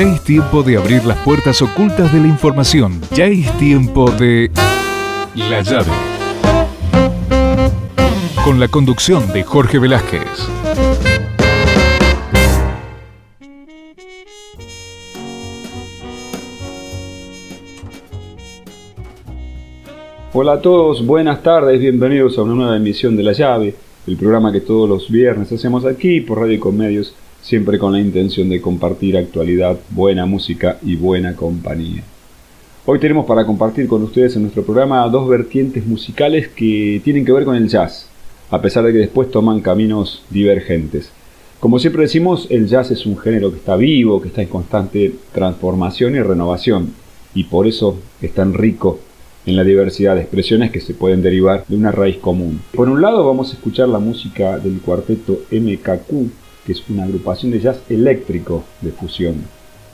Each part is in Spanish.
Ya es tiempo de abrir las puertas ocultas de la información. Ya es tiempo de... La llave. Con la conducción de Jorge Velázquez. Hola a todos, buenas tardes, bienvenidos a una nueva emisión de La Llave, el programa que todos los viernes hacemos aquí por Radio y Medios, siempre con la intención de compartir actualidad, buena música y buena compañía. Hoy tenemos para compartir con ustedes en nuestro programa dos vertientes musicales que tienen que ver con el jazz, a pesar de que después toman caminos divergentes. Como siempre decimos, el jazz es un género que está vivo, que está en constante transformación y renovación, y por eso es tan rico en la diversidad de expresiones que se pueden derivar de una raíz común. Por un lado vamos a escuchar la música del cuarteto MKQ, es una agrupación de jazz eléctrico de fusión,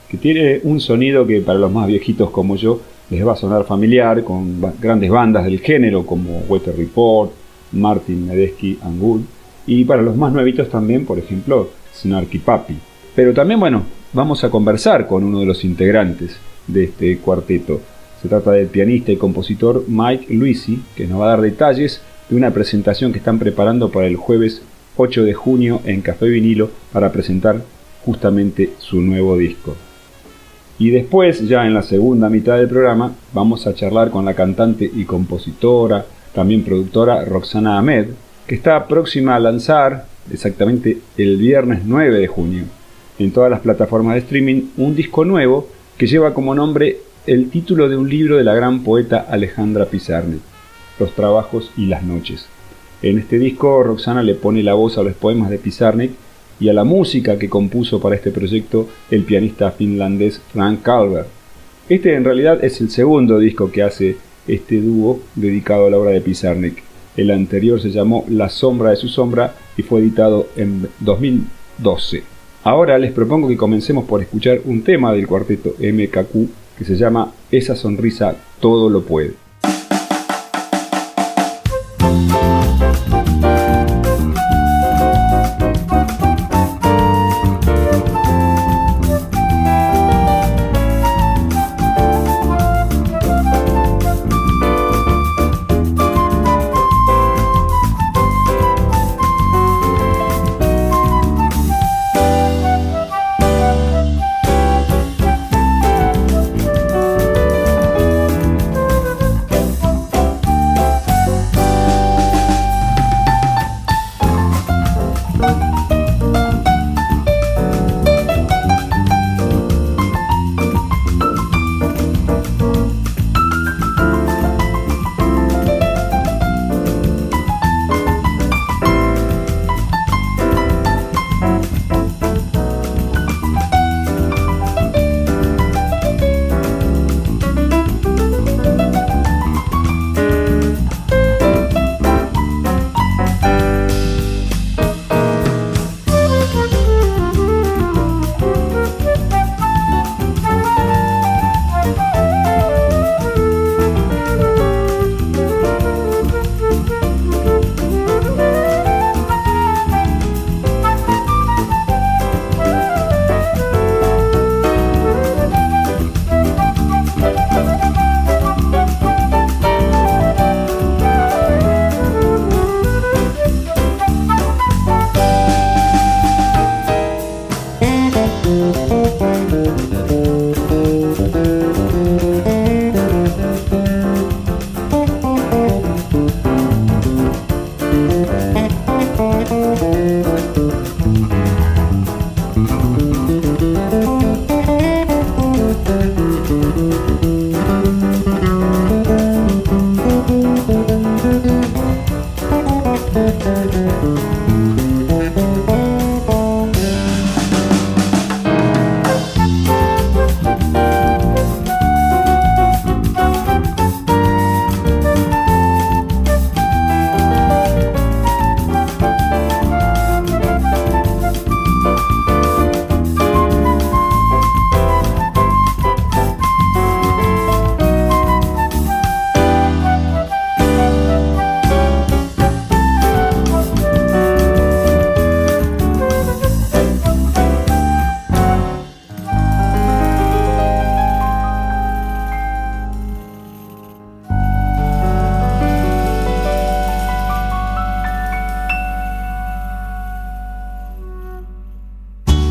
que tiene un sonido que para los más viejitos como yo les va a sonar familiar, con grandes bandas del género como Weather Report, Martin Medesky, Angul, y para los más nuevitos también, por ejemplo, Snarky Papi. Pero también, bueno, vamos a conversar con uno de los integrantes de este cuarteto. Se trata del pianista y compositor Mike Luisi, que nos va a dar detalles de una presentación que están preparando para el jueves 8 de junio en Café Vinilo para presentar justamente su nuevo disco. Y después, ya en la segunda mitad del programa, vamos a charlar con la cantante y compositora, también productora Roxana Ahmed, que está próxima a lanzar exactamente el viernes 9 de junio en todas las plataformas de streaming un disco nuevo que lleva como nombre el título de un libro de la gran poeta Alejandra Pizarnik, Los trabajos y las noches. En este disco Roxana le pone la voz a los poemas de Pizarnik y a la música que compuso para este proyecto el pianista finlandés Frank Calvert. Este en realidad es el segundo disco que hace este dúo dedicado a la obra de Pizarnik. El anterior se llamó La sombra de su sombra y fue editado en 2012. Ahora les propongo que comencemos por escuchar un tema del cuarteto MKQ que se llama Esa sonrisa todo lo puede.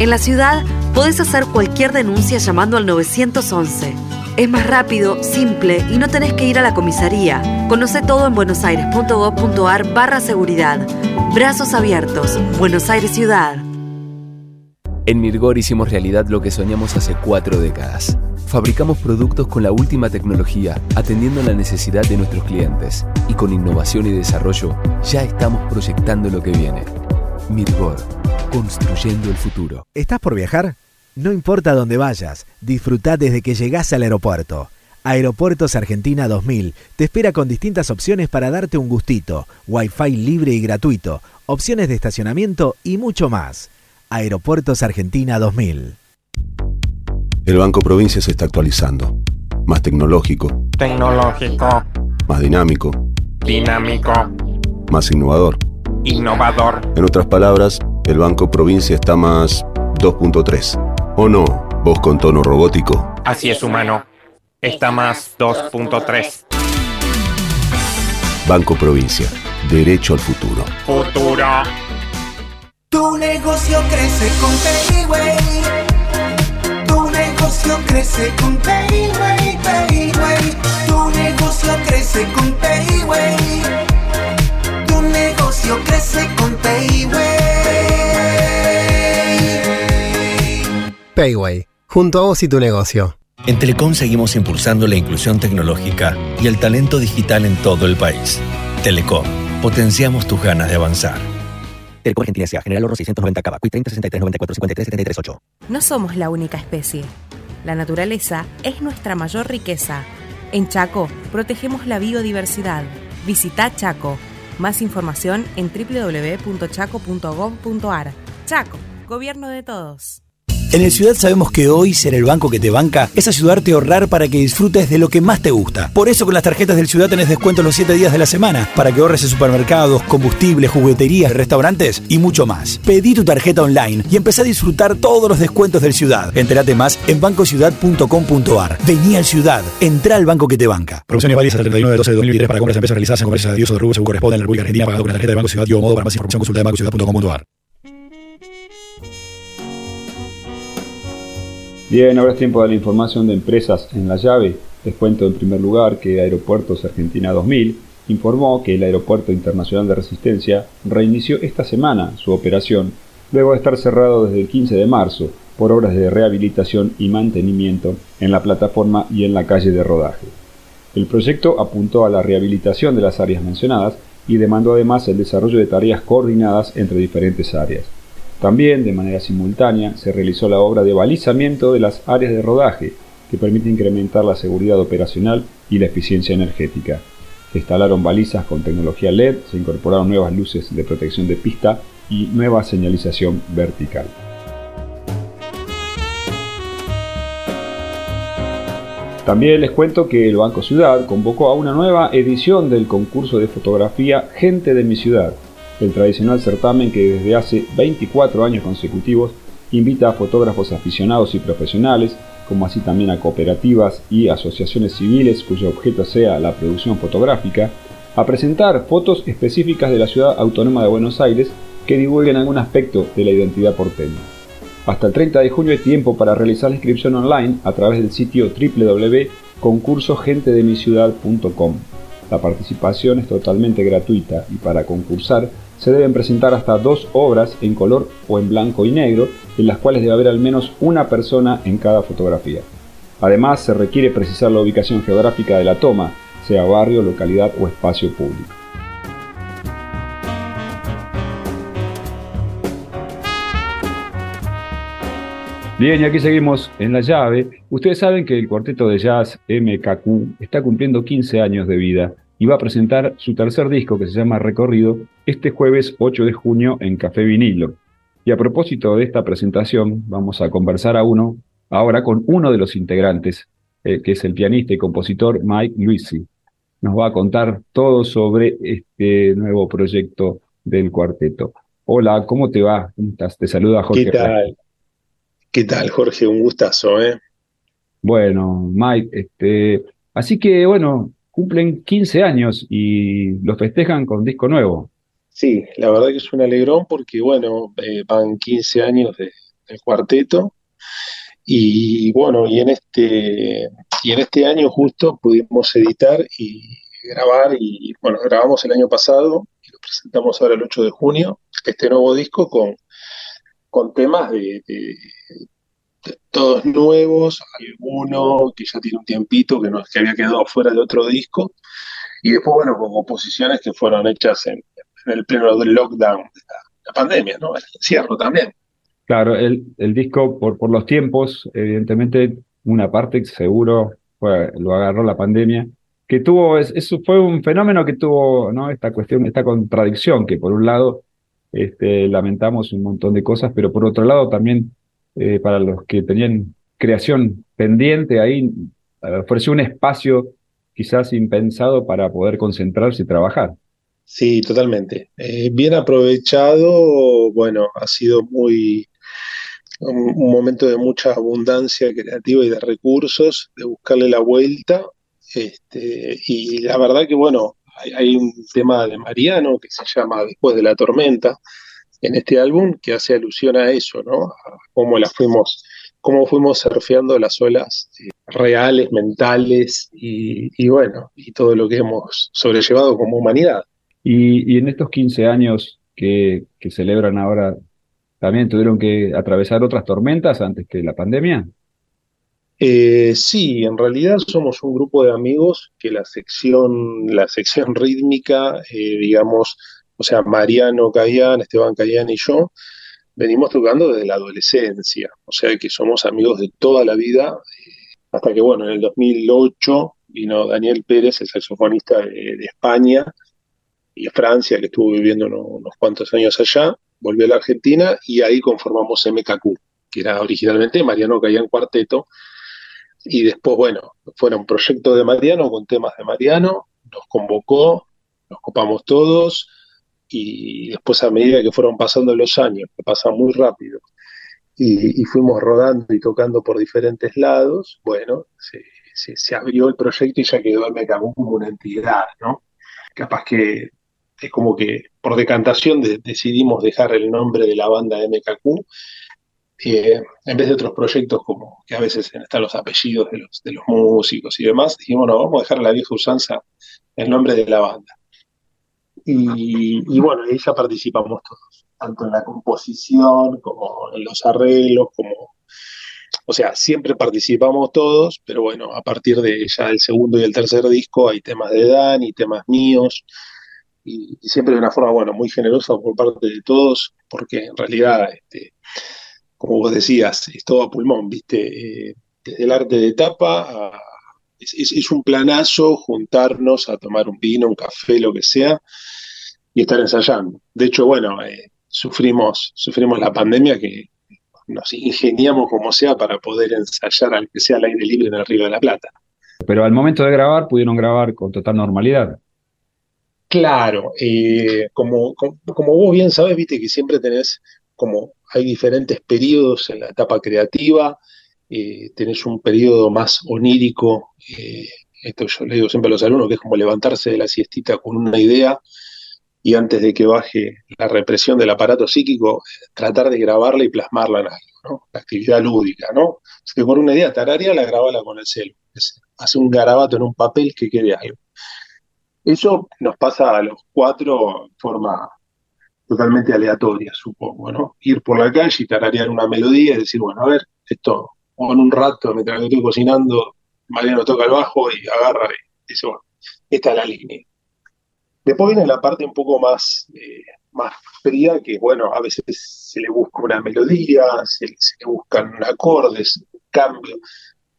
En la ciudad podés hacer cualquier denuncia llamando al 911. Es más rápido, simple y no tenés que ir a la comisaría. Conoce todo en buenosaires.gov.ar barra seguridad. Brazos abiertos. Buenos Aires Ciudad. En Mirgor hicimos realidad lo que soñamos hace cuatro décadas. Fabricamos productos con la última tecnología, atendiendo la necesidad de nuestros clientes. Y con innovación y desarrollo, ya estamos proyectando lo que viene. Mirgor, construyendo el futuro. ¿Estás por viajar? No importa dónde vayas, disfruta desde que llegás al aeropuerto. Aeropuertos Argentina 2000 te espera con distintas opciones para darte un gustito, wifi libre y gratuito, opciones de estacionamiento y mucho más. Aeropuertos Argentina 2000. El Banco Provincia se está actualizando. Más tecnológico. Tecnológico. Más dinámico. Dinámico. Más innovador. Innovador. En otras palabras, el Banco Provincia está más 2.3. ¿O no? Vos con tono robótico. Así es, humano. Está más 2.3. Banco Provincia. Derecho al futuro. Futuro. Tu negocio crece con Payway. Tu negocio crece con Payway, Payway. Tu negocio crece con Payway. Negocio crece con Payway. Payway, junto a vos y tu negocio. En Telecom seguimos impulsando la inclusión tecnológica y el talento digital en todo el país. Telecom, potenciamos tus ganas de avanzar. Telecom Argentina S.A. General Oro 690 Cava, 30 63 94 53 73 8. No somos la única especie. La naturaleza es nuestra mayor riqueza. En Chaco, protegemos la biodiversidad. Visita Chaco. Más información en www.chaco.gov.ar. Chaco, Gobierno de Todos. En el Ciudad sabemos que hoy ser el banco que te banca es ayudarte a ahorrar para que disfrutes de lo que más te gusta. Por eso con las tarjetas del Ciudad tenés descuento los 7 días de la semana para que ahorres en supermercados, combustibles, jugueterías, restaurantes y mucho más. Pedí tu tarjeta online y empezá a disfrutar todos los descuentos del Ciudad. Entérate más en bancociudad.com.ar. Vení al Ciudad, entra al banco que te banca. Promociones válidas hasta el 31 de 12 de 2023 para compras de empresas realizadas en comercios de Dios o de rubro según corresponde en la República Argentina pagado con la tarjeta de Banco Ciudad y o modo para más información consulta de bancociudad.com.ar. Bien, ahora es tiempo de la información de empresas en la llave. Les cuento en primer lugar que Aeropuertos Argentina 2000 informó que el Aeropuerto Internacional de Resistencia reinició esta semana su operación luego de estar cerrado desde el 15 de marzo por obras de rehabilitación y mantenimiento en la plataforma y en la calle de rodaje. El proyecto apuntó a la rehabilitación de las áreas mencionadas y demandó además el desarrollo de tareas coordinadas entre diferentes áreas. También, de manera simultánea, se realizó la obra de balizamiento de las áreas de rodaje, que permite incrementar la seguridad operacional y la eficiencia energética. Se instalaron balizas con tecnología LED, se incorporaron nuevas luces de protección de pista y nueva señalización vertical. También les cuento que el Banco Ciudad convocó a una nueva edición del concurso de fotografía Gente de mi Ciudad, el tradicional certamen que desde hace 24 años consecutivos invita a fotógrafos aficionados y profesionales, como así también a cooperativas y asociaciones civiles cuyo objeto sea la producción fotográfica, a presentar fotos específicas de la ciudad autónoma de Buenos Aires que divulguen algún aspecto de la identidad porteña. Hasta el 30 de junio hay tiempo para realizar la inscripción online a través del sitio www.concursogentedemiciudad.com. La participación es totalmente gratuita y para concursar se deben presentar hasta dos obras en color o en blanco y negro, en las cuales debe haber al menos una persona en cada fotografía. Además, se requiere precisar la ubicación geográfica de la toma, sea barrio, localidad o espacio público. Bien, y aquí seguimos en la llave. Ustedes saben que el cuarteto de jazz MKQ está cumpliendo 15 años de vida y va a presentar su tercer disco que se llama Recorrido este jueves 8 de junio en Café Vinilo. Y a propósito de esta presentación, vamos a conversar a uno, ahora con uno de los integrantes, eh, que es el pianista y compositor Mike Luisi. Nos va a contar todo sobre este nuevo proyecto del cuarteto. Hola, ¿cómo te va? Te saluda Jorge. ¿Qué tal? ¿Qué tal, Jorge? Un gustazo, ¿eh? Bueno, Mike, este, así que bueno, cumplen 15 años y los festejan con disco nuevo. Sí, la verdad que es un alegrón porque, bueno, eh, van 15 años de, el cuarteto. Y bueno, y en este, y en este año justo pudimos editar y grabar, y bueno, grabamos el año pasado y lo presentamos ahora el 8 de junio, este nuevo disco con, con temas de todos nuevos, alguno que ya tiene un tiempito que, no, que había quedado fuera de otro disco, y después, bueno, con composiciones que fueron hechas en, el pleno del lockdown la, la pandemia, ¿no? El encierro también. Claro, el, el disco, por, por los tiempos, evidentemente, una parte seguro lo agarró la pandemia, que tuvo, es- eso fue un fenómeno que tuvo, ¿no? Esta cuestión, esta contradicción, que por un lado, este, lamentamos un montón de cosas, pero por otro lado también, eh, para los que tenían creación pendiente ahí, ofreció un espacio quizás impensado para poder concentrarse y trabajar. Sí, totalmente. Eh, bien aprovechado, bueno, ha sido muy un, momento de mucha abundancia creativa y de recursos, de buscarle la vuelta. Este, y la verdad que, bueno, hay un tema de Mariano que se llama Después de la tormenta en este álbum que hace alusión a eso, ¿no? A cómo la fuimos, cómo fuimos surfeando las olas eh, reales, mentales y, y bueno, y todo lo que hemos sobrellevado como humanidad. Y, y en estos 15 años que, que celebran ahora, ¿también tuvieron que atravesar otras tormentas antes que la pandemia? Eh, sí, en realidad somos un grupo de amigos que la sección, la sección rítmica, eh, digamos, o sea, Mariano Cayán, Esteban Cayán y yo, venimos tocando desde la adolescencia, o sea que somos amigos de toda la vida, eh, hasta que, bueno, en el 2008 vino Daniel Pérez, el saxofonista de, España y Francia, que estuvo viviendo uno- unos cuantos años allá, volvió a la Argentina y ahí conformamos MKQ, que era originalmente Mariano Cayán Cuarteto, y después, bueno, fuera un proyecto de Mariano con temas de Mariano, nos convocó, nos copamos todos, y después a medida que fueron pasando los años, que pasan muy rápido, y, fuimos rodando y tocando por diferentes lados, bueno, se, se- abrió el proyecto y ya quedó el como una entidad, ¿no? Capaz que es como que por decantación de- decidimos dejar el nombre de la banda MKQ eh, en vez de otros proyectos como que a veces están los apellidos de los, de los músicos y demás, dijimos, no, vamos a dejar la vieja usanza el nombre de la banda. Y, y bueno, ya participamos todos, tanto en la composición como en los arreglos, como, o sea, siempre participamos todos, pero bueno, a partir de ya el segundo y el tercer disco hay temas de Dani, temas míos, y, y siempre de una forma, bueno, muy generosa por parte de todos, porque en realidad, este, como vos decías, es todo a pulmón, ¿viste? Eh, desde el arte de tapa a- es, es- es un planazo juntarnos a tomar un vino, un café, lo que sea, y estar ensayando. De hecho, bueno, eh, sufrimos, sufrimos la pandemia que nos ingeniamos como sea para poder ensayar al que sea al aire libre en el Río de la Plata. Pero al momento de grabar pudieron grabar con total normalidad. Claro, eh, como, como, como vos bien sabes, viste que siempre tenés como hay diferentes periodos en la etapa creativa, eh, tenés un periodo más onírico, eh, esto yo le digo siempre a los alumnos, que es como levantarse de la siestita con una idea y antes de que baje la represión del aparato psíquico, tratar de grabarla y plasmarla en algo, ¿no? La actividad lúdica, ¿no? Que con una idea tararia la grabala con el celu, es- hace un garabato en un papel que quede algo. Eso nos pasa a los cuatro de forma totalmente aleatoria, supongo, ¿no? Ir por la calle y tararear una melodía y decir, bueno, a ver, esto, o en un rato, mientras que estoy cocinando, Mariano toca el bajo y agarra y dice, bueno, esta es la línea. Después viene la parte un poco más, eh, más fría, que bueno, a veces se le busca una melodía, se, le buscan acordes, un cambio.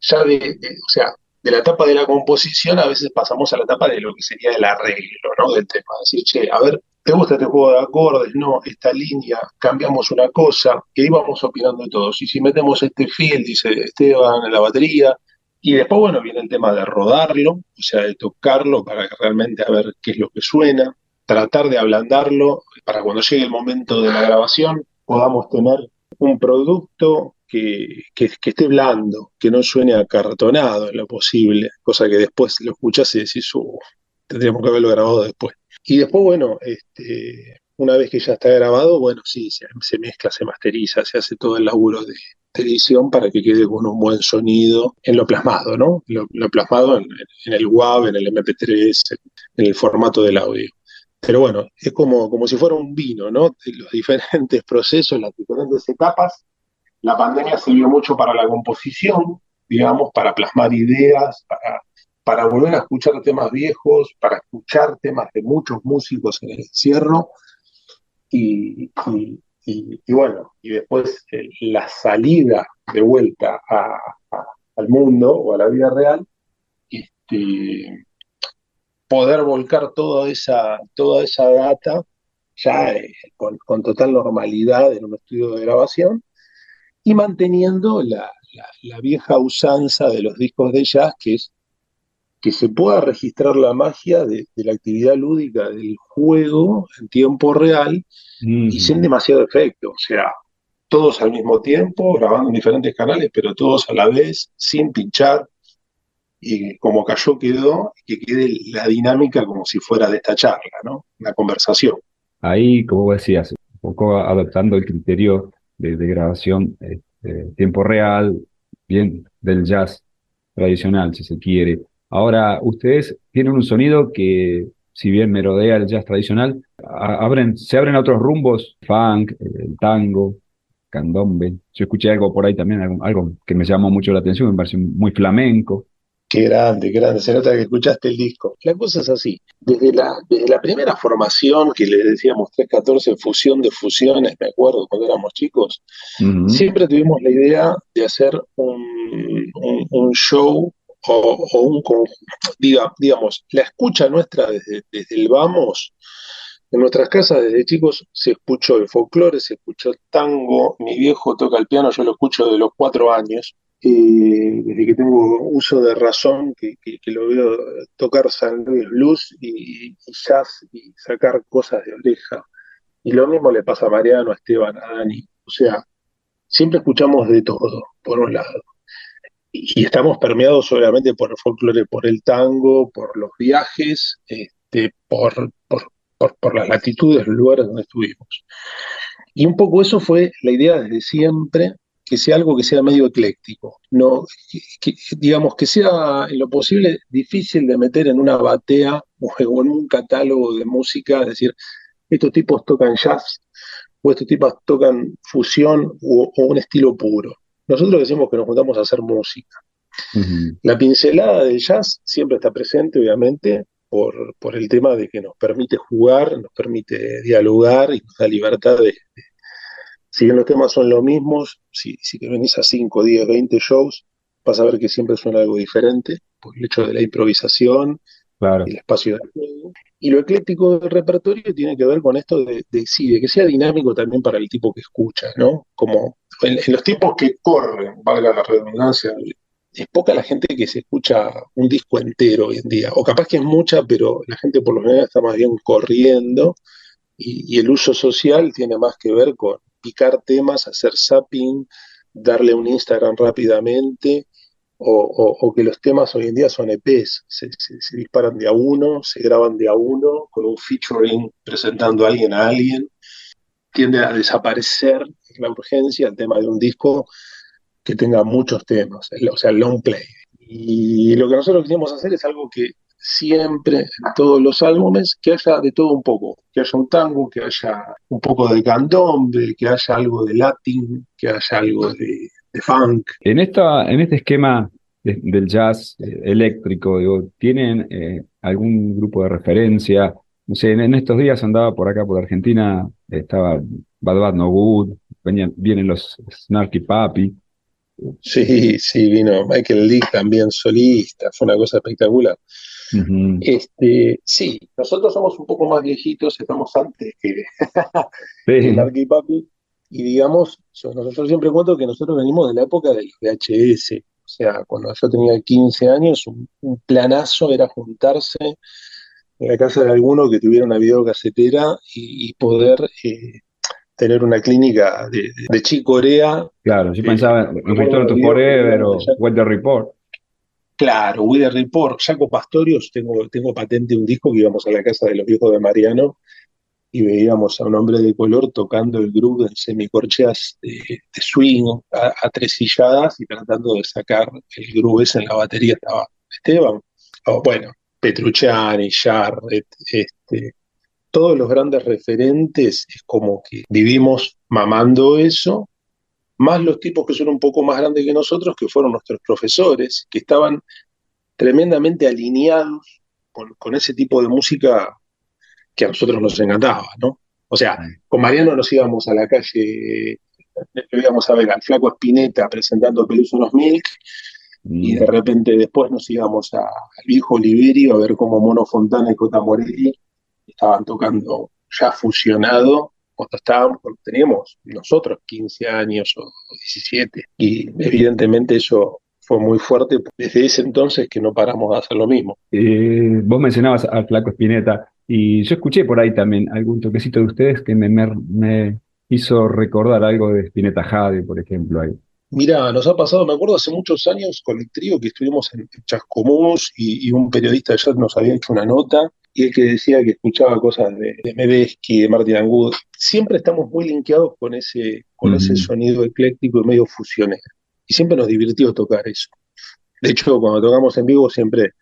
Ya de, de- o sea, de la etapa de la composición a veces pasamos a la etapa de lo que sería el arreglo, ¿no? Del tema. Decir, che, a ver, ¿te gusta este juego de acordes? No, esta línea, cambiamos una cosa, y ahí vamos opinando todos. Y si metemos este fiel, dice Esteban, en la batería, y después, bueno, viene el tema de rodarlo, o sea, de tocarlo para realmente a ver qué es lo que suena, tratar de ablandarlo para cuando llegue el momento de la grabación podamos tener un producto que, que, que esté blando, que no suene acartonado en lo posible, cosa que después lo escuchas y decís, "Uh, tendríamos que haberlo grabado después. Y después, bueno, este, una vez que ya está grabado, bueno, sí, se, mezcla, se masteriza, se hace todo el laburo de, de edición para que quede con un buen sonido en lo plasmado, ¿no? Lo, lo plasmado en, en el WAV, en el MP3, en el formato del audio. Pero bueno, es como, como si fuera un vino, ¿no? De los diferentes procesos, las diferentes etapas. La pandemia sirvió mucho para la composición, digamos, para plasmar ideas, para, para volver a escuchar temas viejos, para escuchar temas de muchos músicos en el encierro. Y, bueno, y después eh, la salida de vuelta al mundo o a la vida real, este, poder volcar toda esa, toda esa data ya eh, con, total normalidad en un estudio de grabación y manteniendo la, la, vieja usanza de los discos de jazz, que es que se pueda registrar la magia de, de la actividad lúdica del juego en tiempo real mm. y sin demasiado efecto, o sea, todos al mismo tiempo, grabando en diferentes canales, pero todos a la vez, sin pinchar, y como cayó quedó, que quede la dinámica como si fuera de esta charla, ¿no? Una conversación. Ahí, como vos decías, un poco adaptando el criterio de, de grabación eh, eh, tiempo real, bien del jazz tradicional, si se quiere. Ahora, ustedes tienen un sonido que, si bien merodea el jazz tradicional, abren, se abren a otros rumbos, funk, el tango, candombe. Yo escuché algo por ahí también, algo, algo que me llamó mucho la atención, me pareció muy flamenco. Qué grande, qué grande. Se nota que escuchaste el disco. La cosa es así. Desde la, desde la primera formación que le decíamos 314, fusión de fusiones, me acuerdo cuando éramos chicos, uh -huh. siempre tuvimos la idea de hacer un, un, un show o, un diga, digamos, la escucha nuestra desde, desde el vamos. En nuestras casas desde chicos se escuchó el folclore, se escuchó el tango, mi viejo toca el piano, yo lo escucho de los cuatro años, eh, desde que tengo uso de razón, que, que, que lo veo tocar San Luis Blues y, y, jazz y sacar cosas de oreja. Y lo mismo le pasa a Mariano, a Esteban, a Dani. O sea, siempre escuchamos de todo, por un lado. Y, estamos permeados obviamente por el folclore, por el tango, por los viajes, este, por, las latitudes, los lugares donde estuvimos. Y un poco eso fue la idea desde siempre, que sea algo que sea medio ecléctico, no, digamos que sea en lo posible difícil de meter en una batea o en un catálogo de música, es decir, estos tipos tocan jazz o estos tipos tocan fusión o un estilo puro. Nosotros decimos que nos juntamos a hacer música. Uh -huh. La pincelada de jazz siempre está presente, obviamente, por, por el tema de que nos permite jugar, nos permite dialogar y nos da libertad de, de si bien los temas son los mismos, si, si te venís a 5, 10, 20 shows, vas a ver que siempre suena algo diferente, por el hecho de la improvisación, claro. el espacio de juego. Y lo ecléctico del repertorio tiene que ver con esto de, de, sí, de que sea dinámico también para el tipo que escucha, ¿no? Como en, los tiempos que corren, valga la redundancia, es poca la gente que se escucha un disco entero hoy en día, o capaz que es mucha, pero la gente por lo general está más bien corriendo, y, el uso social tiene más que ver con picar temas, hacer zapping, darle un Instagram rápidamente, o, o, o, que los temas hoy en día son EPs, se, se, se, disparan de a uno, se graban de a uno, con un featuring presentando a alguien a alguien, tiende a desaparecer la urgencia el tema de un disco que tenga muchos temas, o sea, long play. Y lo que nosotros queremos hacer es algo que siempre en todos los álbumes que haya de todo un poco, que haya un tango, que haya un poco de candombe, que haya algo de latín, que haya algo de, funk. En, esta, en este esquema de, del jazz eh, eléctrico, digo, ¿tienen eh, algún grupo de referencia? No sé, en, en, estos días andaba por acá, por Argentina, estaba Bad Bad No Good, venían, vienen los Snarky Papi. Sí, sí, vino Michael Lee también solista, fue una cosa espectacular. Uh -huh. Este, sí, nosotros somos un poco más viejitos, estamos antes que, sí. que Papi, y digamos, nosotros siempre cuento que nosotros venimos de la época del VHS, o sea, cuando yo tenía 15 años, un, un planazo era juntarse en la casa de alguno que tuviera una videocasetera y, y poder eh, tener una clínica de, de, Chicorea. Claro, yo eh, pensaba en Return to Forever o Weather Report. Claro, Weather Report, Jaco Pastorius, tengo, tengo patente un disco que íbamos a la casa de los viejos de Mariano y veíamos a un hombre de color tocando el groove en semicorcheas de, de swing a, a tres silladas y tratando de sacar el groove ese en la batería estaba Esteban, bueno, Petrucciani, Jarrett, este, todos los grandes referentes, es como que vivimos mamando eso, más los tipos que son un poco más grandes que nosotros, que fueron nuestros profesores, que estaban tremendamente alineados con, con ese tipo de música que a nosotros nos encantaba, ¿no? O sea, con Mariano nos íbamos a la calle, íbamos a ver al Flaco Espineta presentando Peluso Los Milk, y de repente después nos íbamos a- al viejo Oliverio a ver cómo Mono Fontana y Cota Morelli estaban tocando ya fusionado cuando estábamos, cuando teníamos nosotros 15 años o 17. Y evidentemente eso fue muy fuerte desde ese entonces que no paramos de hacer lo mismo. Eh, vos mencionabas al Flaco Spinetta y yo escuché por ahí también algún toquecito de ustedes que me, me- me hizo recordar algo de Spinetta Jade, por ejemplo. Ahí. Mira, nos ha pasado, me acuerdo hace muchos años con el trío que estuvimos en Chascomús y, y un periodista de jazz nos había hecho una nota y él que decía que escuchaba cosas de, de Medeski, de Martin Angut. Siempre estamos muy linkeados con ese, con ese sonido ecléctico y medio fusionero. Y siempre nos divirtió tocar eso. De hecho, cuando tocamos en vivo siempre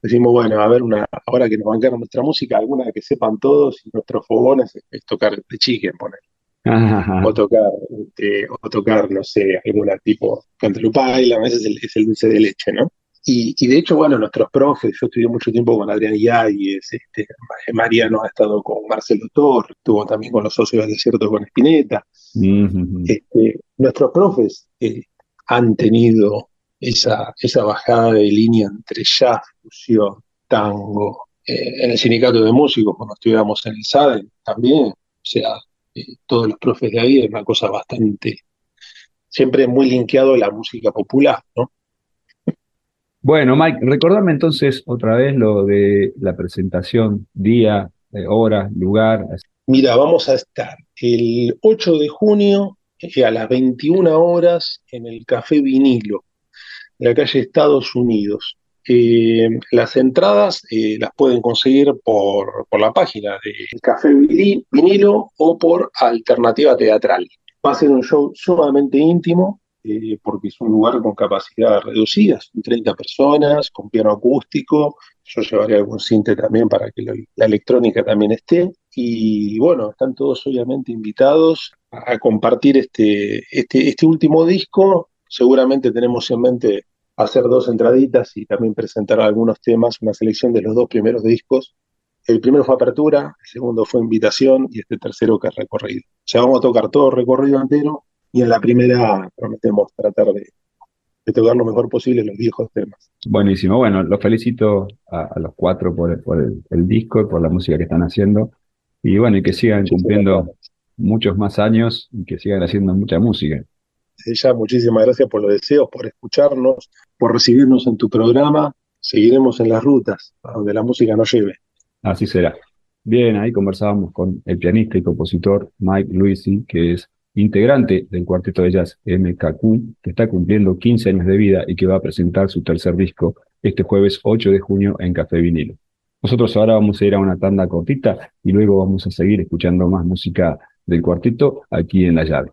decimos, bueno, a ver, una, ahora que nos bancaron nuestra música, alguna que sepan todos y nuestros fogones es, es tocar de chicken, poner. O tocar, este, o tocar, no sé, alguna tipo Cantalupaila, ese es el, es el dulce de leche, ¿no? Y, y de hecho, bueno, nuestros profes, yo estudié mucho tiempo con Adrián Yáñez, este, Mariano ha estado con Marcelo Torres, estuvo también con los socios del desierto con Spinetta. Este, nuestros profes eh, han tenido esa, esa bajada de línea entre jazz, fusión, tango. Eh, en el sindicato de músicos, cuando estudiábamos en el SADE, también, o sea, eh, todos los profes de ahí es una cosa bastante, siempre muy linkeado a la música popular, ¿no? Bueno, Mike, recordame entonces otra vez lo de la presentación, día, eh, hora, lugar. Mira, vamos a estar el 8 de junio eh, a las 21 horas en el Café Vinilo, de la calle Estados Unidos. Eh, las entradas eh, las pueden conseguir por, por la página de Café Vinilo o por Alternativa Teatral. Va a ser un show sumamente íntimo eh, porque es un lugar con capacidad reducida, son 30 personas, con piano acústico. Yo llevaré algún cinte también para que la electrónica también esté. Y bueno, están todos obviamente invitados a, a compartir este, este, este último disco. Seguramente tenemos en mente hacer dos entraditas y también presentar algunos temas, una selección de los dos primeros discos. El primero fue apertura, el segundo fue invitación y este tercero que es recorrido. O sea, vamos a tocar todo el recorrido entero y en la primera prometemos tratar de, de tocar lo mejor posible los viejos temas. Buenísimo. Bueno, los felicito a, a los cuatro por, por el, el disco y por la música que están haciendo. Y bueno, y que sigan cumpliendo muchos más años y que sigan haciendo mucha música. Desde ya, muchísimas gracias por los deseos, por escucharnos, por recibirnos en tu programa. Seguiremos en las rutas, a donde la música nos lleve. Así será. Bien, ahí conversábamos con el pianista y compositor Mike Luisi, que es integrante del cuarteto de jazz MKQ, que está cumpliendo 15 años de vida y que va a presentar su tercer disco este jueves 8 de junio en Café Vinilo. Nosotros ahora vamos a ir a una tanda cortita y luego vamos a seguir escuchando más música del cuarteto aquí en La Llave.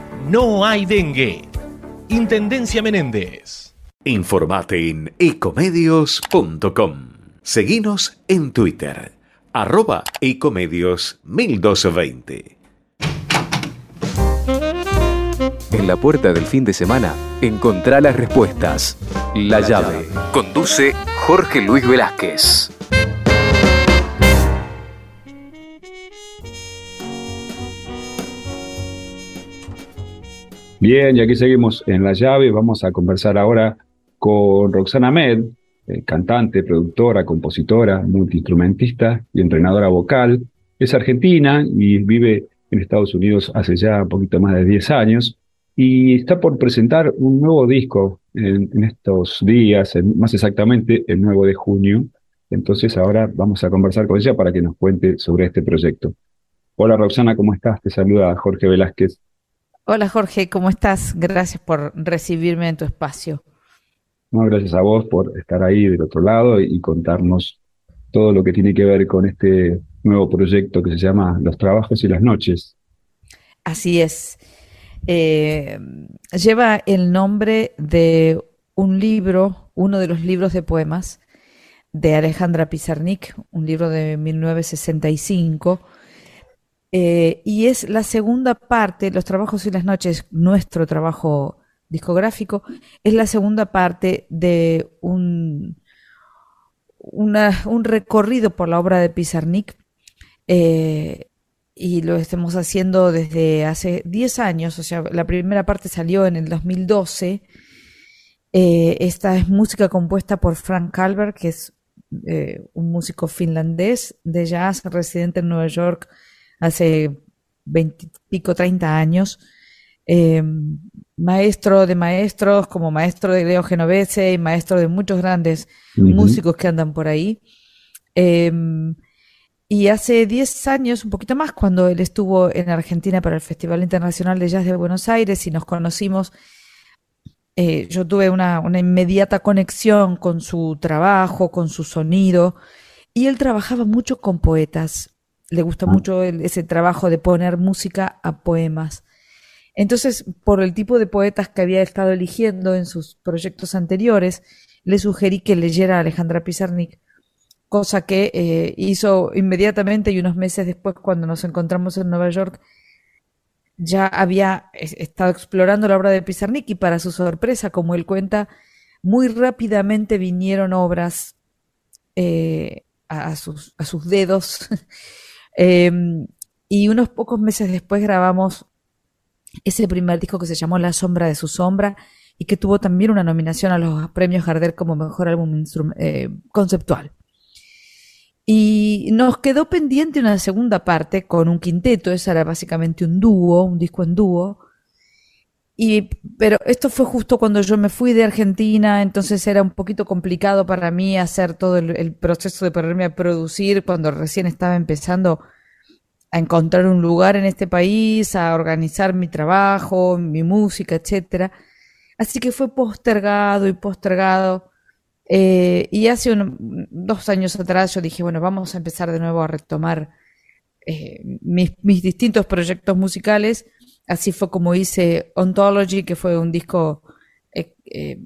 no hay dengue. Intendencia Menéndez. Informate en ecomedios.com. Seguinos en Twitter, arroba ecomedios 1220. En la puerta del fin de semana, encontrá las respuestas. La llave. Conduce Jorge Luis Velázquez. Bien, y aquí seguimos en la llave. Vamos a conversar ahora con Roxana Med, eh, cantante, productora, compositora, multiinstrumentista y entrenadora vocal. Es argentina y vive en Estados Unidos hace ya un poquito más de 10 años y está por presentar un nuevo disco en, estos días, más exactamente el 9 de junio. Entonces ahora vamos a conversar con ella para que nos cuente sobre este proyecto. Hola Roxana, ¿cómo estás? Te saluda Jorge Velázquez. Hola Jorge, ¿cómo estás? Gracias por recibirme en tu espacio. No, gracias a vos por estar ahí del otro lado y contarnos todo lo que tiene que ver con este nuevo proyecto que se llama Los Trabajos y las Noches. Así es. Eh, lleva el nombre de un libro, uno de los libros de poemas de Alejandra Pizarnik, un libro de 1965 eh, y es la segunda parte, Los Trabajos y las Noches, nuestro trabajo discográfico, es la segunda parte de un, un recorrido por la obra de Pizarnik. Eh, y lo estamos haciendo desde hace 10 años, o sea, la primera parte salió en el 2012. Eh, esta es música compuesta por Frank Calvert, que es un músico finlandés de jazz residente en Nueva York hace veintipico, treinta años, em, maestro de maestros, como maestro de Leo Genovese y maestro de muchos grandes músicos que andan por ahí. Em, y hace diez años, un poquito más, cuando él estuvo en Argentina para el Festival Internacional de Jazz de Buenos Aires y nos conocimos, eh, yo tuve una, una, inmediata conexión con su trabajo, con su sonido, y él trabajaba mucho con poetas, le gusta ah. mucho ese trabajo de poner música a poemas. Entonces, por el tipo de poetas que había estado eligiendo en sus proyectos anteriores, le sugerí que leyera a Alejandra Pizarnik, cosa que eh, hizo inmediatamente y unos meses después, cuando nos encontramos en Nueva York, ya había estado explorando la obra de Pizarnik y para su sorpresa, como él cuenta, muy rápidamente vinieron obras eh, a, sus, a sus dedos Em, y unos pocos meses después grabamos ese primer disco que se llamó La sombra de su sombra y que tuvo también una nominación a los premios Gardel como mejor álbum eh, conceptual. Y nos quedó pendiente una segunda parte con un quinteto, esa era básicamente un dúo, un disco en dúo. Y, pero esto fue justo cuando yo me fui de Argentina, entonces era un poquito complicado para mí hacer todo el, proceso de ponerme a producir cuando recién estaba empezando a encontrar un lugar en este país, a organizar mi trabajo, mi música, etcétera. Así que fue postergado y postergado. Eh, y hace dos años atrás yo dije, bueno, vamos a empezar de nuevo a retomar eh, mis, mis distintos proyectos musicales Así fue como hice Ontology, que fue un disco eh, eh,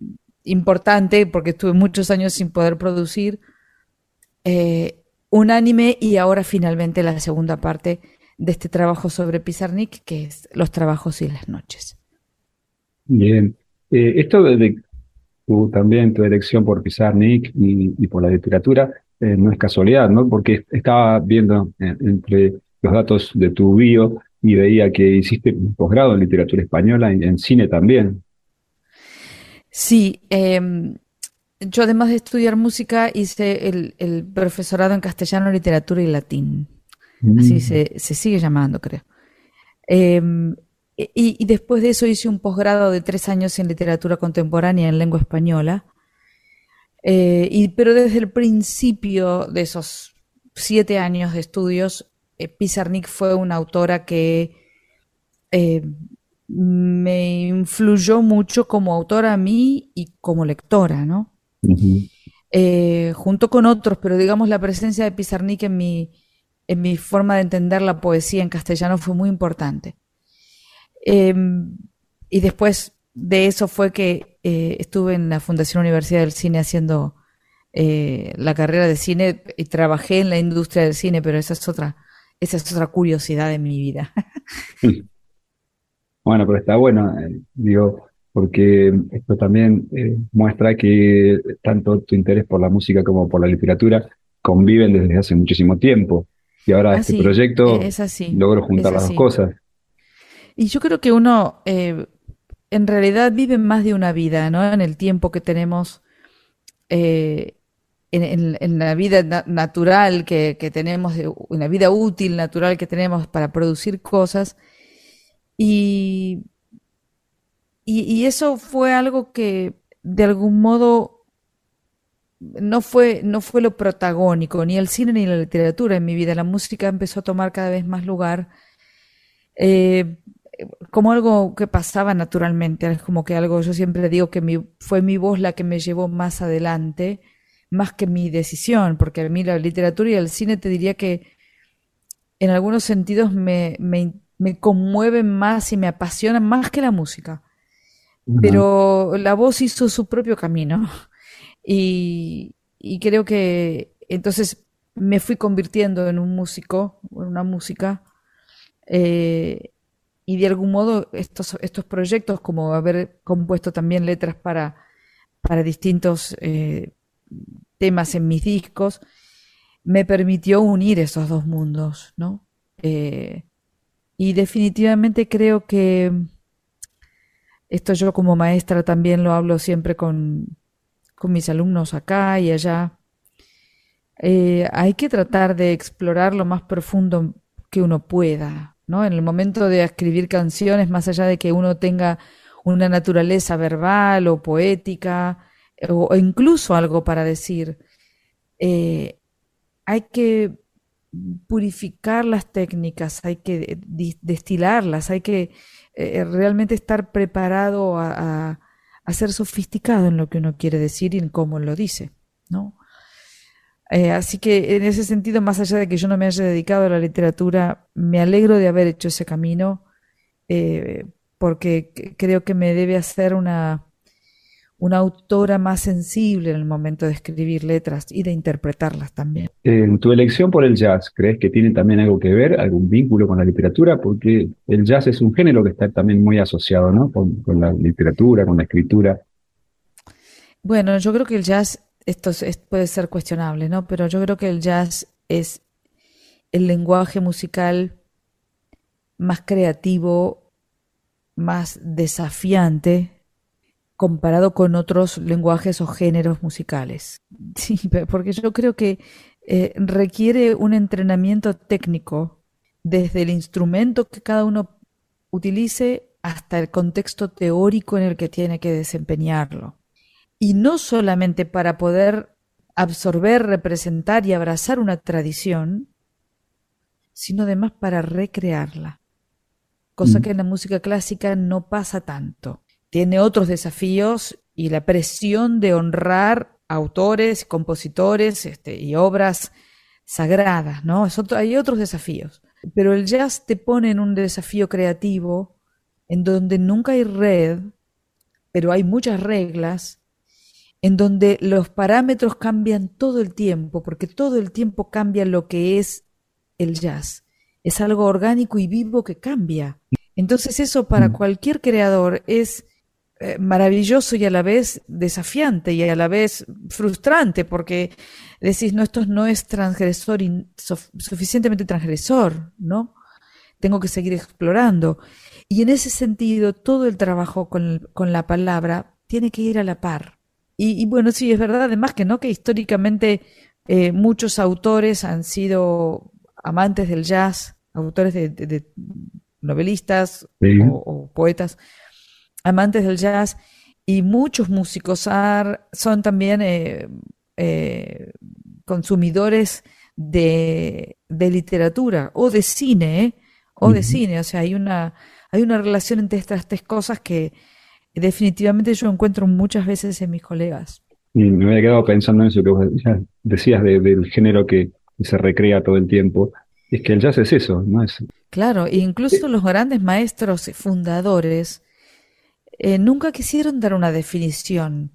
importante porque estuve muchos años sin poder producir. Eh, un anime y ahora finalmente la segunda parte de este trabajo sobre Pizarnik, que es Los trabajos y las noches. Bien. esto de, tu, también tu elección por Pizarnik y, por la literatura no es casualidad, ¿no? Porque estaba viendo entre los datos de tu bio y veía que hiciste un posgrado en literatura española y en cine también. Sí, em, yo además de estudiar música hice el, profesorado en castellano, literatura y latín. Así mm. se, sigue llamando, creo. Em, y, y después de eso hice un posgrado de tres años en literatura contemporánea en lengua española. Eh, y, pero desde el principio de esos siete años de estudios, eh, Pizarnik fue una autora que eh, me influyó mucho como autora a mí y como lectora, ¿no? Eh, junto con otros, pero digamos la presencia de Pizarnik en mi, en mi forma de entender la poesía en castellano fue muy importante. Em, y después de eso fue que eh, estuve en la Fundación Universidad del Cine haciendo eh, la carrera de cine y trabajé en la industria del cine, pero esa es otra, esa es otra curiosidad de mi vida. Bueno, pero está bueno, eh, digo, porque esto también eh, muestra que tanto tu interés por la música como por la literatura conviven desde hace muchísimo tiempo. Y ahora este Así, proyecto es así, logro juntar las dos cosas. Y yo creo que uno eh, en realidad vive más de una vida, ¿no? En el tiempo que tenemos, eh, en, en- en la vida na- natural que, que tenemos, en la vida útil, natural que tenemos para producir cosas. Y, y, y eso fue algo que de algún modo no fue, no fue lo protagónico, ni el cine ni la literatura en mi vida. La música empezó a tomar cada vez más lugar. eh, como algo que pasaba naturalmente, es como que algo, yo siempre digo que mi, fue mi voz la que me llevó más adelante, más que mi decisión, porque a mí la literatura y el cine te diría que en algunos sentidos me, me, me conmueven más y me apasionan más que la música. Pero la voz hizo su propio camino y, y creo que entonces me fui convirtiendo en un músico, en una música, eh, y de algún modo estos, estos proyectos, como haber compuesto también letras para, para distintos eh, temas en mis discos, me permitió unir esos dos mundos, ¿no? Eh, y definitivamente creo que esto yo como maestra también lo hablo siempre con, con mis alumnos acá y allá. Eh, hay que tratar de explorar lo más profundo que uno pueda, ¿no? En el momento de escribir canciones, más allá de que uno tenga una naturaleza verbal o poética, o, o incluso algo para decir, eh, hay que purificar las técnicas, hay que destilarlas, hay que eh, realmente estar preparado a, ser sofisticado en lo que uno quiere decir y en cómo lo dice, ¿no? Eh, así que en ese sentido, más allá de que yo no me haya dedicado a la literatura, me alegro de haber hecho ese camino, eh, porque creo que me debe hacer una, una autora más sensible en el momento de escribir letras y de interpretarlas también. En tu elección por el jazz, ¿crees que tiene también algo que ver, algún vínculo con la literatura? Porque el jazz es un género que está también muy asociado, ¿no? Con, con la literatura, con la escritura. Bueno, yo creo que el jazz, esto es- es- puede ser cuestionable, ¿no? Pero yo creo que el jazz es el lenguaje musical más creativo, más desafiante comparado con otros lenguajes o géneros musicales. Sí, porque yo creo que eh, requiere un entrenamiento técnico desde el instrumento que cada uno utilice hasta el contexto teórico en el que tiene que desempeñarlo. Y no solamente para poder absorber, representar y abrazar una tradición, sino además para recrearla. Cosa Mm. que en la música clásica no pasa tanto. Tiene otros desafíos y la presión de honrar autores, compositores este, y obras sagradas, ¿no? Es otro- hay otros desafíos. Pero el jazz te pone en un desafío creativo en donde nunca hay red, pero hay muchas reglas, en donde los parámetros cambian todo el tiempo, porque todo el tiempo cambia lo que es el jazz. Es algo orgánico y vivo que cambia. Entonces eso para cualquier creador es eh, maravilloso y a la vez desafiante y a la vez frustrante, porque decís, no, esto no es transgresor, suficientemente transgresor, ¿no? Tengo que seguir explorando. Y en ese sentido, todo el trabajo con, con la palabra tiene que ir a la par. Y, y bueno, sí, es verdad, además que no, que históricamente eh, muchos autores han sido amantes del jazz, autores de, de- de novelistas Sí. o, o poetas amantes del jazz y muchos músicos ar- son también eh, eh, consumidores de, de literatura o de cine, ¿eh? o de cine. O sea, hay una, hay una relación entre estas tres cosas que definitivamente yo encuentro muchas veces en mis colegas. Y me había quedado pensando en eso que vos decías de- del género que se recrea todo el tiempo. Es que el jazz es eso, ¿no? Es, Claro, e incluso los grandes maestros fundadores eh, nunca quisieron dar una definición.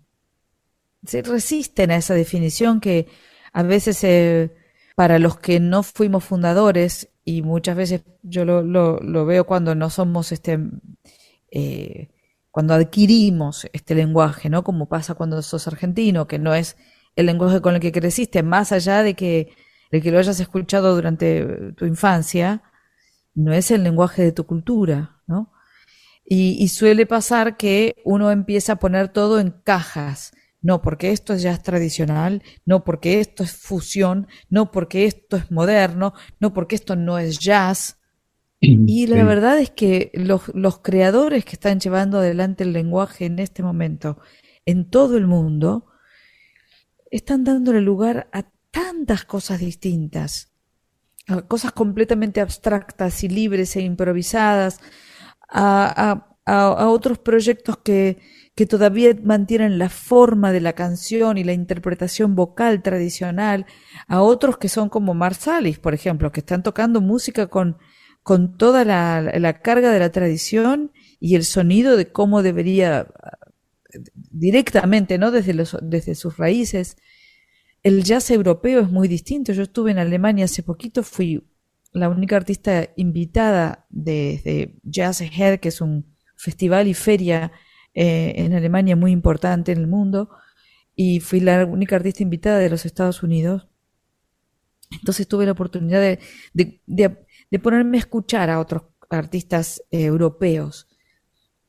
Se resisten a esa definición que a veces eh, para los que no fuimos fundadores, y muchas veces yo lo, veo cuando no somos este eh, cuando adquirimos este lenguaje, ¿no? Como pasa cuando sos argentino, que no es el lenguaje con el que creciste, más allá de que, de que lo hayas escuchado durante tu infancia, no es el lenguaje de tu cultura, ¿no? Y, y suele pasar que uno empieza a poner todo en cajas. No, porque esto es jazz tradicional, no porque esto es fusión, no porque esto es moderno, no porque esto no es jazz. Y la Sí. verdad es que los, los creadores que están llevando adelante el lenguaje en este momento en todo el mundo están dándole lugar a tantas cosas distintas, a cosas completamente abstractas y libres e improvisadas, a, a- a- otros proyectos que, que todavía mantienen la forma de la canción y la interpretación vocal tradicional, a otros que son como Marsalis, por ejemplo, que están tocando música con, con toda la, la carga de la tradición y el sonido de cómo debería directamente, ¿no? Desde los, desde sus raíces. El jazz europeo es muy distinto. Yo estuve en Alemania hace poquito, fui la única artista invitada de, de Jazz Ahead, que es un festival y feria eh, en Alemania muy importante en el mundo, y fui la única artista invitada de los Estados Unidos. Entonces tuve la oportunidad de, de- de- de ponerme a escuchar a otros artistas eh, europeos.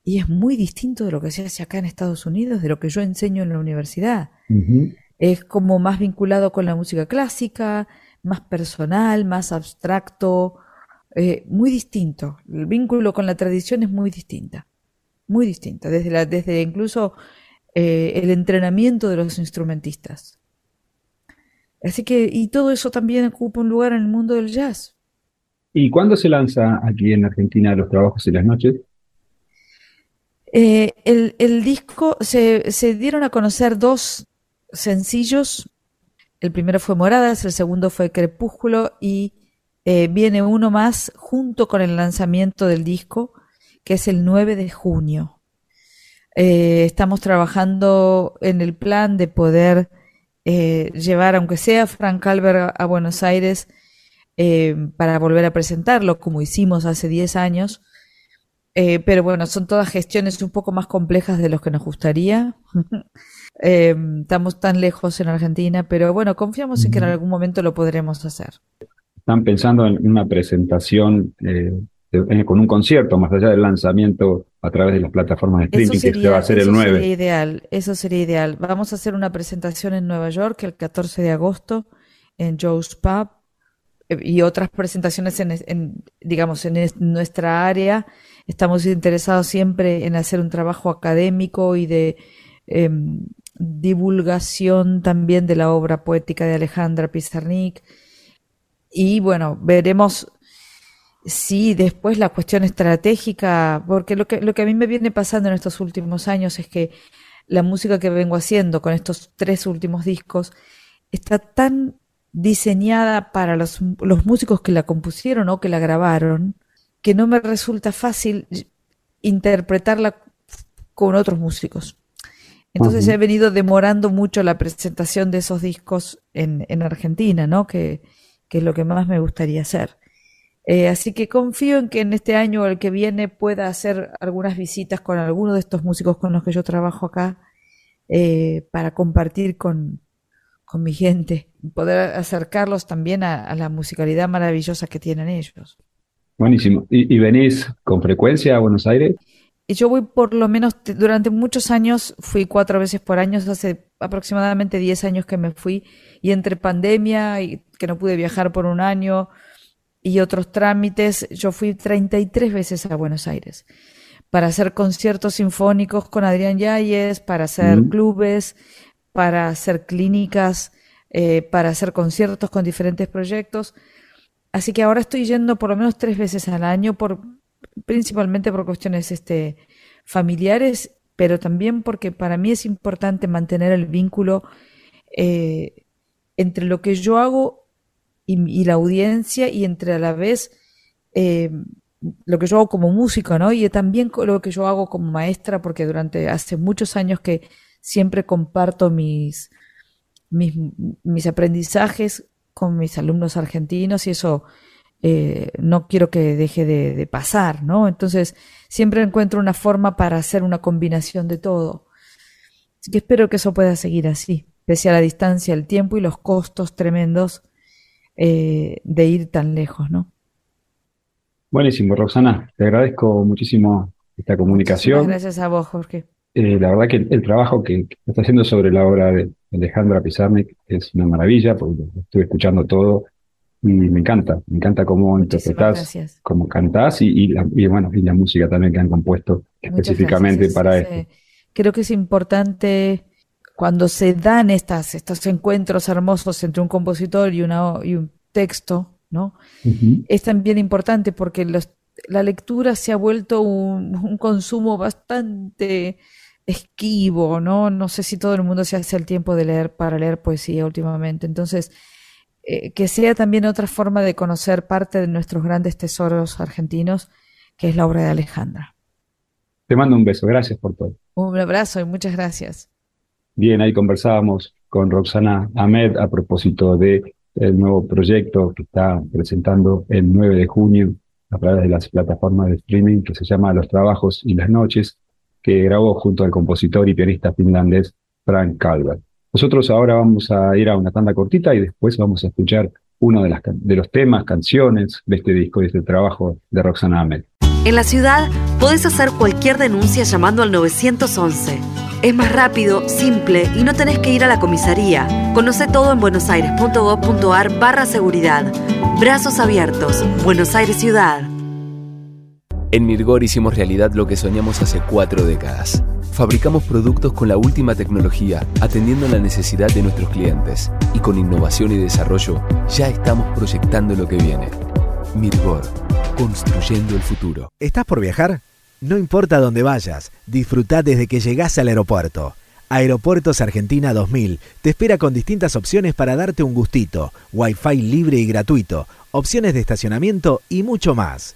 Y es muy distinto de lo que se hace acá en Estados Unidos, de lo que yo enseño en la universidad. Es como más vinculado con la música clásica, más personal, más abstracto, eh, muy distinto. El vínculo con la tradición es muy distinta, muy distinta, desde, la, desde incluso eh, el entrenamiento de los instrumentistas. Así que, y todo eso también ocupa un lugar en el mundo del jazz. ¿Y cuándo se lanza aquí en Argentina los trabajos y las noches? Eh, el, el disco, se, se dieron a conocer dos sencillos. El primero fue Moradas, el segundo fue Crepúsculo y eh, viene uno más junto con el lanzamiento del disco, que es el 9 de junio. Eh, estamos trabajando en el plan de poder eh, llevar, aunque sea Frank Albert a, Buenos Aires, para volver a presentarlo, como hicimos hace 10 años. Pero bueno, son todas gestiones un poco más complejas de lo que nos gustaría. Eh, estamos tan lejos en Argentina, pero bueno, confiamos en que en algún momento lo podremos hacer. ¿Están pensando en una presentación eh, de- eh, con un concierto, más allá del lanzamiento a través de las plataformas de Eso streaming, que se sería, va a hacer el eso 9? sería ideal, eso sería ideal. Vamos a hacer una presentación en Nueva York el 14 de agosto en Joe's Pub eh, y otras presentaciones en, en, digamos, en es- nuestra área. Estamos interesados siempre en hacer un trabajo académico y de em, divulgación también de la obra poética de Alejandra Pizarnik. Y bueno, veremos si después la cuestión estratégica, porque lo que, lo que a mí me viene pasando en estos últimos años es que la música que vengo haciendo con estos tres últimos discos está tan diseñada para los, los músicos que la compusieron o que la grabaron, que no me resulta fácil interpretarla con otros músicos. Entonces he venido demorando mucho la presentación de esos discos en, en Argentina, ¿no? Que, que es lo que más me gustaría hacer. Eh, así que confío en que en este año o el que viene pueda hacer algunas visitas con algunos de estos músicos con los que yo trabajo acá eh, para compartir con, con mi gente, poder acercarlos también a, a la musicalidad maravillosa que tienen ellos. Buenísimo. ¿Y, y venís con frecuencia a Buenos Aires? Y yo voy por lo menos, te- durante muchos años, fui cuatro veces por año, hace aproximadamente 10 años que me fui, y entre pandemia y que no pude viajar por un año, y otros trámites, yo fui 33 veces a Buenos Aires para hacer conciertos sinfónicos con Adrián Yáñez, para hacer clubes, para hacer clínicas, eh, para hacer conciertos con diferentes proyectos. Así que ahora estoy yendo por lo menos tres veces al año, por, principalmente por cuestiones este, familiares, pero también porque para mí es importante mantener el vínculo eh, entre lo que yo hago y, la audiencia y entre a la vez eh, lo que yo hago como músico, ¿no? Y también lo que yo hago como maestra, porque durante hace muchos años que siempre comparto mis, mis, mis aprendizajes con mis alumnos argentinos y eso eh, no quiero que deje de, de, pasar, ¿no? Entonces siempre encuentro una forma para hacer una combinación de todo. Así que espero que eso pueda seguir así, pese a la distancia, el tiempo y los costos tremendos eh, de ir tan lejos, ¿no? Buenísimo, Roxana. Te agradezco muchísimo esta comunicación. gracias a vos, Jorge. Eh, la verdad que el, trabajo que, que, está haciendo sobre la obra de Alejandra Pizarnik es una maravilla, porque estuve escuchando todo y me encanta, me encanta cómo interpretás, cómo cantás y, y, la, y, bueno, y la música también que han compuesto específicamente para esto. Creo que es importante cuando se dan estas, estos encuentros hermosos entre un compositor y, una, y un texto, ¿no? Es también importante porque los, la lectura se ha vuelto un, un, consumo bastante esquivo, ¿no? No sé si todo el mundo se hace el tiempo de leer para leer poesía últimamente. Entonces, eh, que sea también otra forma de conocer parte de nuestros grandes tesoros argentinos, que es la obra de Alejandra. Te mando un beso, gracias por todo. Un abrazo y muchas gracias. Bien, ahí conversábamos con Roxana Ahmed a propósito de el nuevo proyecto que está presentando el 9 de junio a través de las plataformas de streaming que se llama Los Trabajos y las Noches, que grabó junto al compositor y pianista finlandés Frank Calvert. Nosotros ahora vamos a ir a una tanda cortita y después vamos a escuchar uno de, las, de los temas, canciones de este disco, de este trabajo de Roxana Ahmed. En la ciudad podés hacer cualquier denuncia llamando al 911. Es más rápido, simple y no tenés que ir a la comisaría. Conoce todo en buenosaires.gov.ar barra seguridad. Brazos abiertos. Buenos Aires Ciudad. En Mirgor hicimos realidad lo que soñamos hace cuatro décadas. Fabricamos productos con la última tecnología, atendiendo la necesidad de nuestros clientes. Y con innovación y desarrollo, ya estamos proyectando lo que viene. Mirgor, construyendo el futuro. ¿Estás por viajar? No importa dónde vayas, disfruta desde que llegás al aeropuerto. Aeropuertos Argentina 2000 te espera con distintas opciones para darte un gustito, Wi-Fi libre y gratuito, opciones de estacionamiento y mucho más.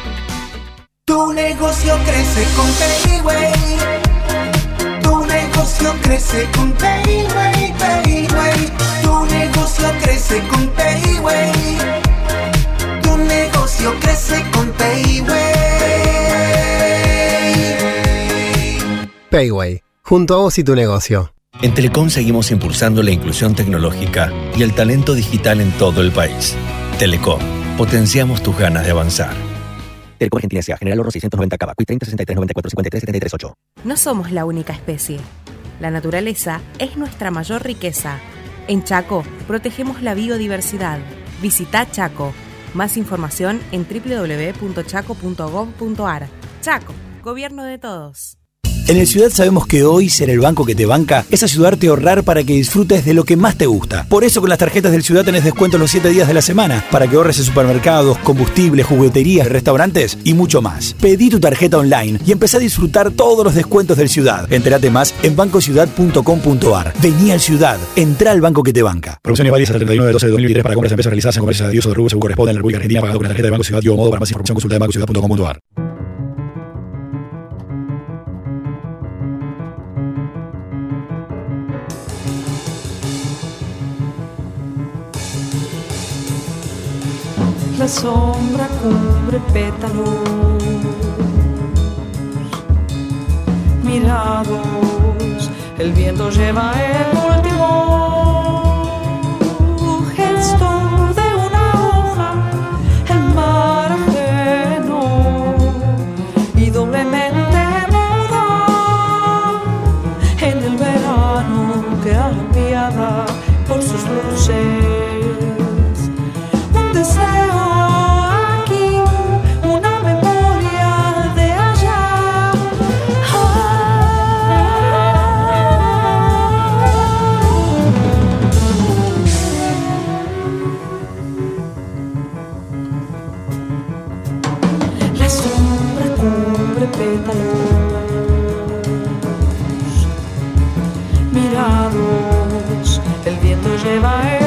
Tu negocio crece con Payway. Tu negocio crece con Payway, Payway. Tu negocio crece con Payway. Tu negocio crece con Payway. Payway, junto a vos y tu negocio. En Telecom seguimos impulsando la inclusión tecnológica y el talento digital en todo el país. Telecom, potenciamos tus ganas de avanzar. Telecom Argentina S.A. General Oro 690 Cava. 30 63 94 53 73 8. No somos la única especie. La naturaleza es nuestra mayor riqueza. En Chaco protegemos la biodiversidad. Visita Chaco. Más información en www.chaco.gov.ar. Chaco, gobierno de todos. En el Ciudad sabemos que hoy ser el banco que te banca es ayudarte a ahorrar para que disfrutes de lo que más te gusta. Por eso con las tarjetas del Ciudad tenés descuento los 7 días de la semana para que ahorres en supermercados, combustibles, jugueterías, restaurantes y mucho más. Pedí tu tarjeta online y empezá a disfrutar todos los descuentos del Ciudad. Entérate más en bancociudad.com.ar. Vení al Ciudad, entra al banco que te banca. Promociones válidas hasta el 31 de 12 de 2023 para compras de empresas realizadas en comercios de Dios o de Rubio según corresponde en la República Argentina pagado con la tarjeta de Banco Ciudad y o modo para más información consulta de bancociudad.com.ar. la sombra cubre pétalos. Mirados, el viento lleva el último el viento lleva el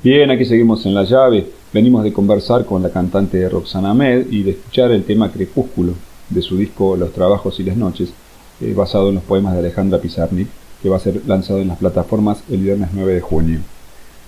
Bien, aquí seguimos en la llave. Venimos de conversar con la cantante Roxana Med y de escuchar el tema Crepúsculo de su disco Los Trabajos y las Noches, eh, basado en los poemas de Alejandra Pizarnik, que va a ser lanzado en las plataformas el viernes 9 de junio.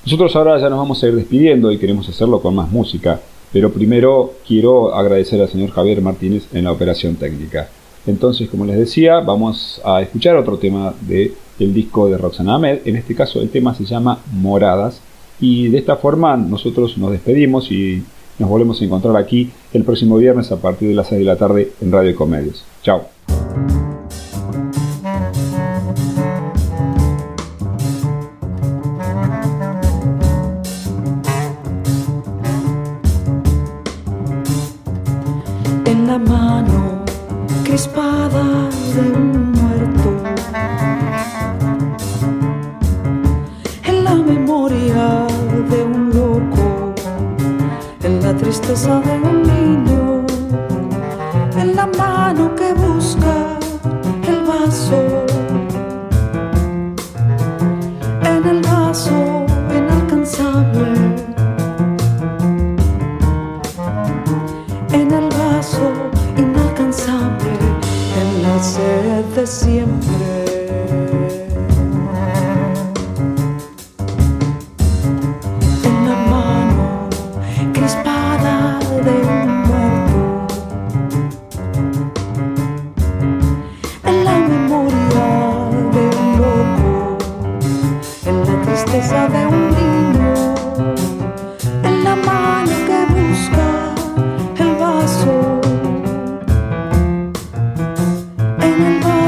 Nosotros ahora ya nos vamos a ir despidiendo y queremos hacerlo con más música, pero primero quiero agradecer al señor Javier Martínez en la operación técnica. Entonces, como les decía, vamos a escuchar otro tema del disco de Roxana Ahmed. En este caso, el tema se llama Moradas y de esta forma, nosotros nos despedimos y nos volvemos a encontrar aquí el próximo viernes a partir de las 6 de la tarde en Radio Comedios. Chao. La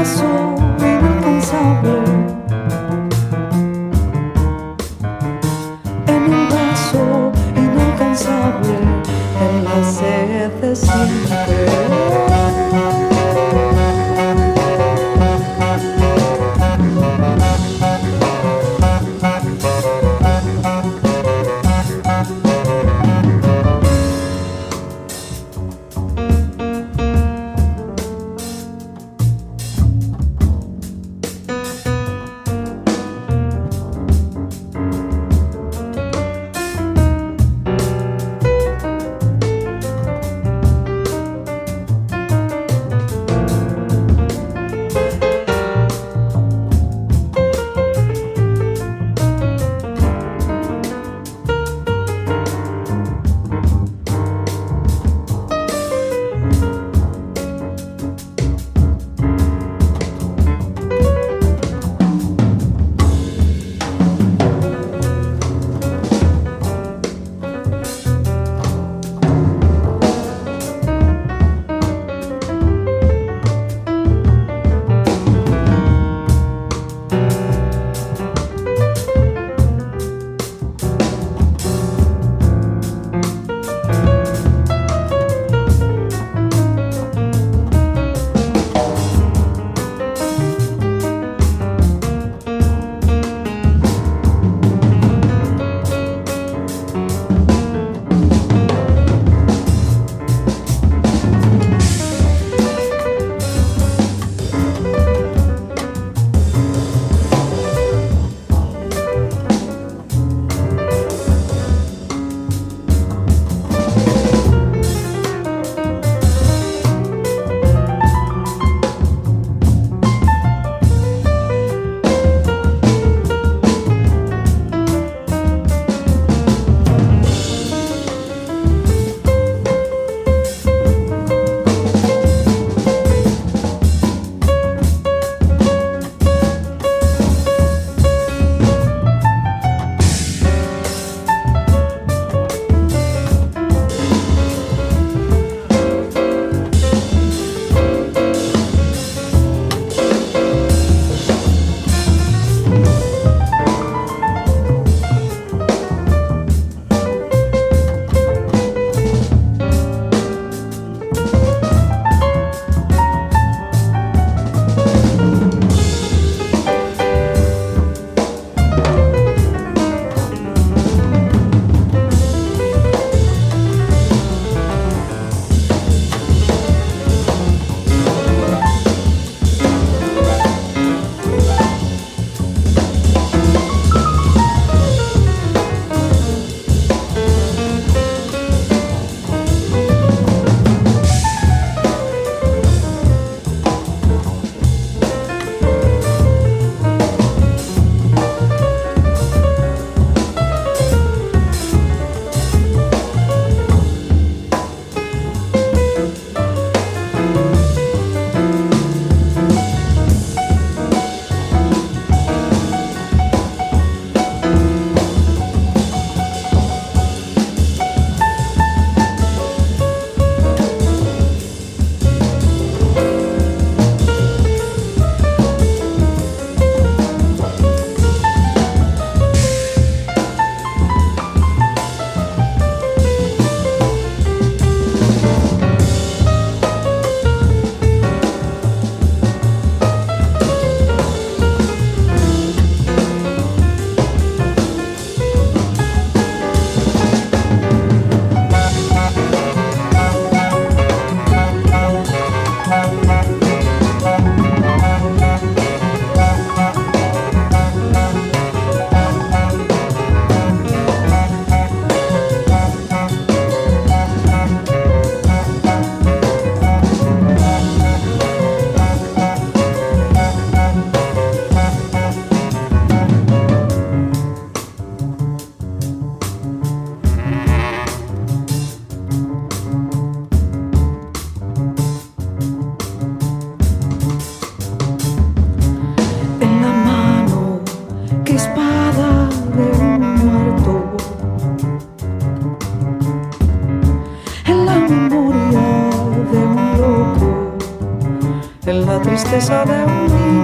en tristeza de un niño,